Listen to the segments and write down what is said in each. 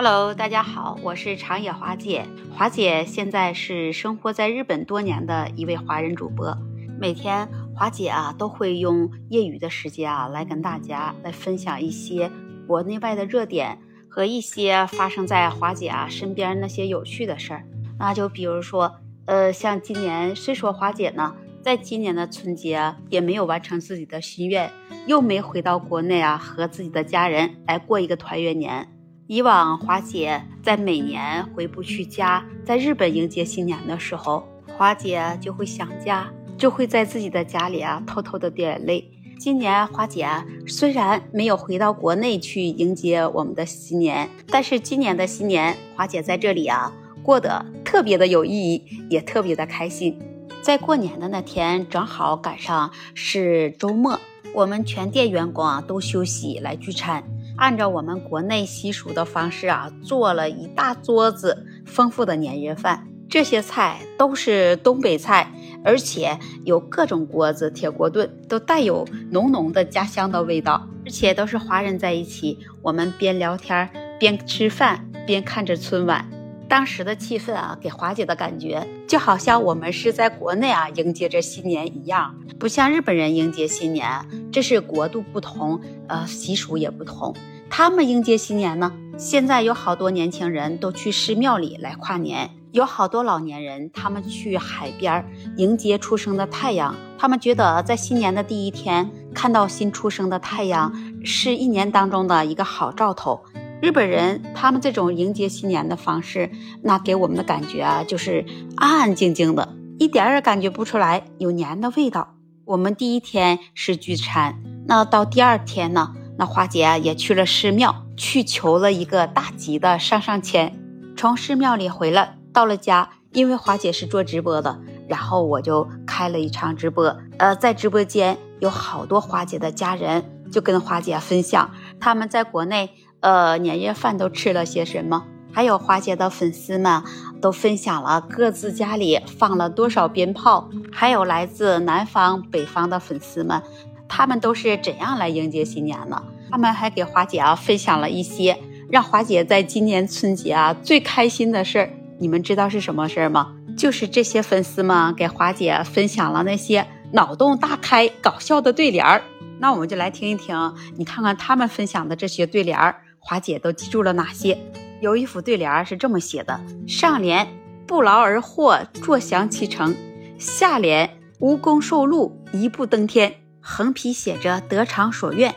Hello，大家好，我是长野华姐。华姐现在是生活在日本多年的一位华人主播。每天华姐啊都会用业余的时间啊来跟大家来分享一些国内外的热点和一些发生在华姐啊身边那些有趣的事儿。那就比如说，呃，像今年虽说华姐呢，在今年的春节也没有完成自己的心愿，又没回到国内啊和自己的家人来过一个团圆年。以往华姐在每年回不去家，在日本迎接新年的时候，华姐就会想家，就会在自己的家里啊偷偷的掉眼泪。今年华姐虽然没有回到国内去迎接我们的新年，但是今年的新年，华姐在这里啊过得特别的有意义，也特别的开心。在过年的那天，正好赶上是周末，我们全店员工啊都休息来聚餐。按照我们国内习俗的方式啊，做了一大桌子丰富的年夜饭。这些菜都是东北菜，而且有各种锅子、铁锅炖，都带有浓浓的家乡的味道。而且都是华人在一起，我们边聊天边吃饭，边看着春晚。当时的气氛啊，给华姐的感觉就好像我们是在国内啊迎接着新年一样，不像日本人迎接新年，这是国度不同，呃，习俗也不同。他们迎接新年呢，现在有好多年轻人都去寺庙里来跨年，有好多老年人他们去海边迎接出生的太阳，他们觉得在新年的第一天看到新出生的太阳，是一年当中的一个好兆头。日本人他们这种迎接新年的方式，那给我们的感觉啊，就是安安静静的，一点儿也感觉不出来有年的味道。我们第一天是聚餐，那到第二天呢，那花姐啊也去了寺庙，去求了一个大吉的上上签。从寺庙里回来，到了家，因为花姐是做直播的，然后我就开了一场直播。呃，在直播间有好多花姐的家人，就跟花姐分享他们在国内。呃，年夜饭都吃了些什么？还有花姐的粉丝们都分享了各自家里放了多少鞭炮，还有来自南方、北方的粉丝们，他们都是怎样来迎接新年呢？他们还给华姐啊分享了一些让华姐在今年春节啊最开心的事儿。你们知道是什么事儿吗？就是这些粉丝们给华姐分享了那些脑洞大开、搞笑的对联儿。那我们就来听一听，你看看他们分享的这些对联儿。华姐都记住了哪些？有一副对联是这么写的：上联不劳而获，坐享其成；下联无功受禄，一步登天。横批写着得偿所愿。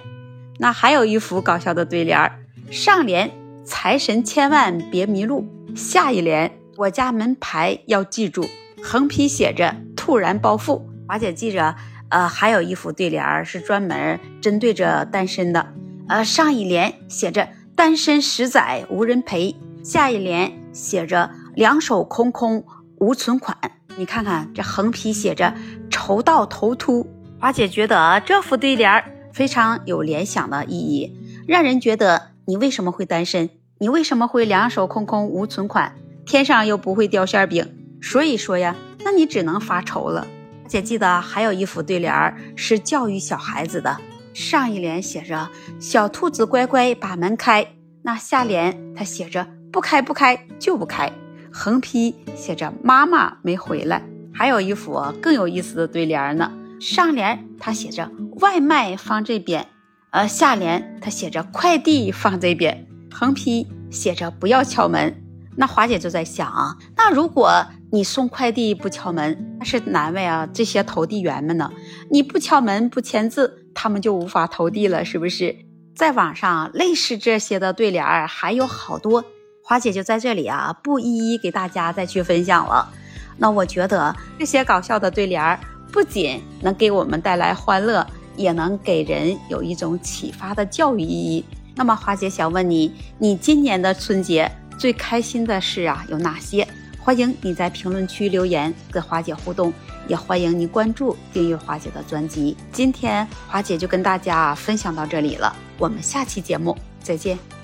那还有一幅搞笑的对联上联财神千万别迷路，下一联我家门牌要记住。横批写着突然暴富。华姐记着，呃，还有一副对联是专门针对着单身的。呃，上一联写着“单身十载无人陪”，下一联写着“两手空空无存款”。你看看这横批写着“愁到头秃”。华姐觉得这副对联非常有联想的意义，让人觉得你为什么会单身？你为什么会两手空空无存款？天上又不会掉馅饼，所以说呀，那你只能发愁了。姐记得还有一副对联是教育小孩子的。上一联写着“小兔子乖乖把门开”，那下联它写着“不开不开就不开”，横批写着“妈妈没回来”。还有一幅更有意思的对联呢，上联它写着“外卖放这边”，呃，下联它写着“快递放这边”，横批写着“不要敲门”。那华姐就在想啊，那如果你送快递不敲门，那是难为啊这些投递员们呢。你不敲门不签字。他们就无法投递了，是不是？在网上类似这些的对联儿还有好多，花姐就在这里啊，不一一给大家再去分享了。那我觉得这些搞笑的对联儿不仅能给我们带来欢乐，也能给人有一种启发的教育意义。那么花姐想问你，你今年的春节最开心的事啊有哪些？欢迎你在评论区留言跟华姐互动。也欢迎您关注、订阅华姐的专辑。今天华姐就跟大家分享到这里了，我们下期节目再见。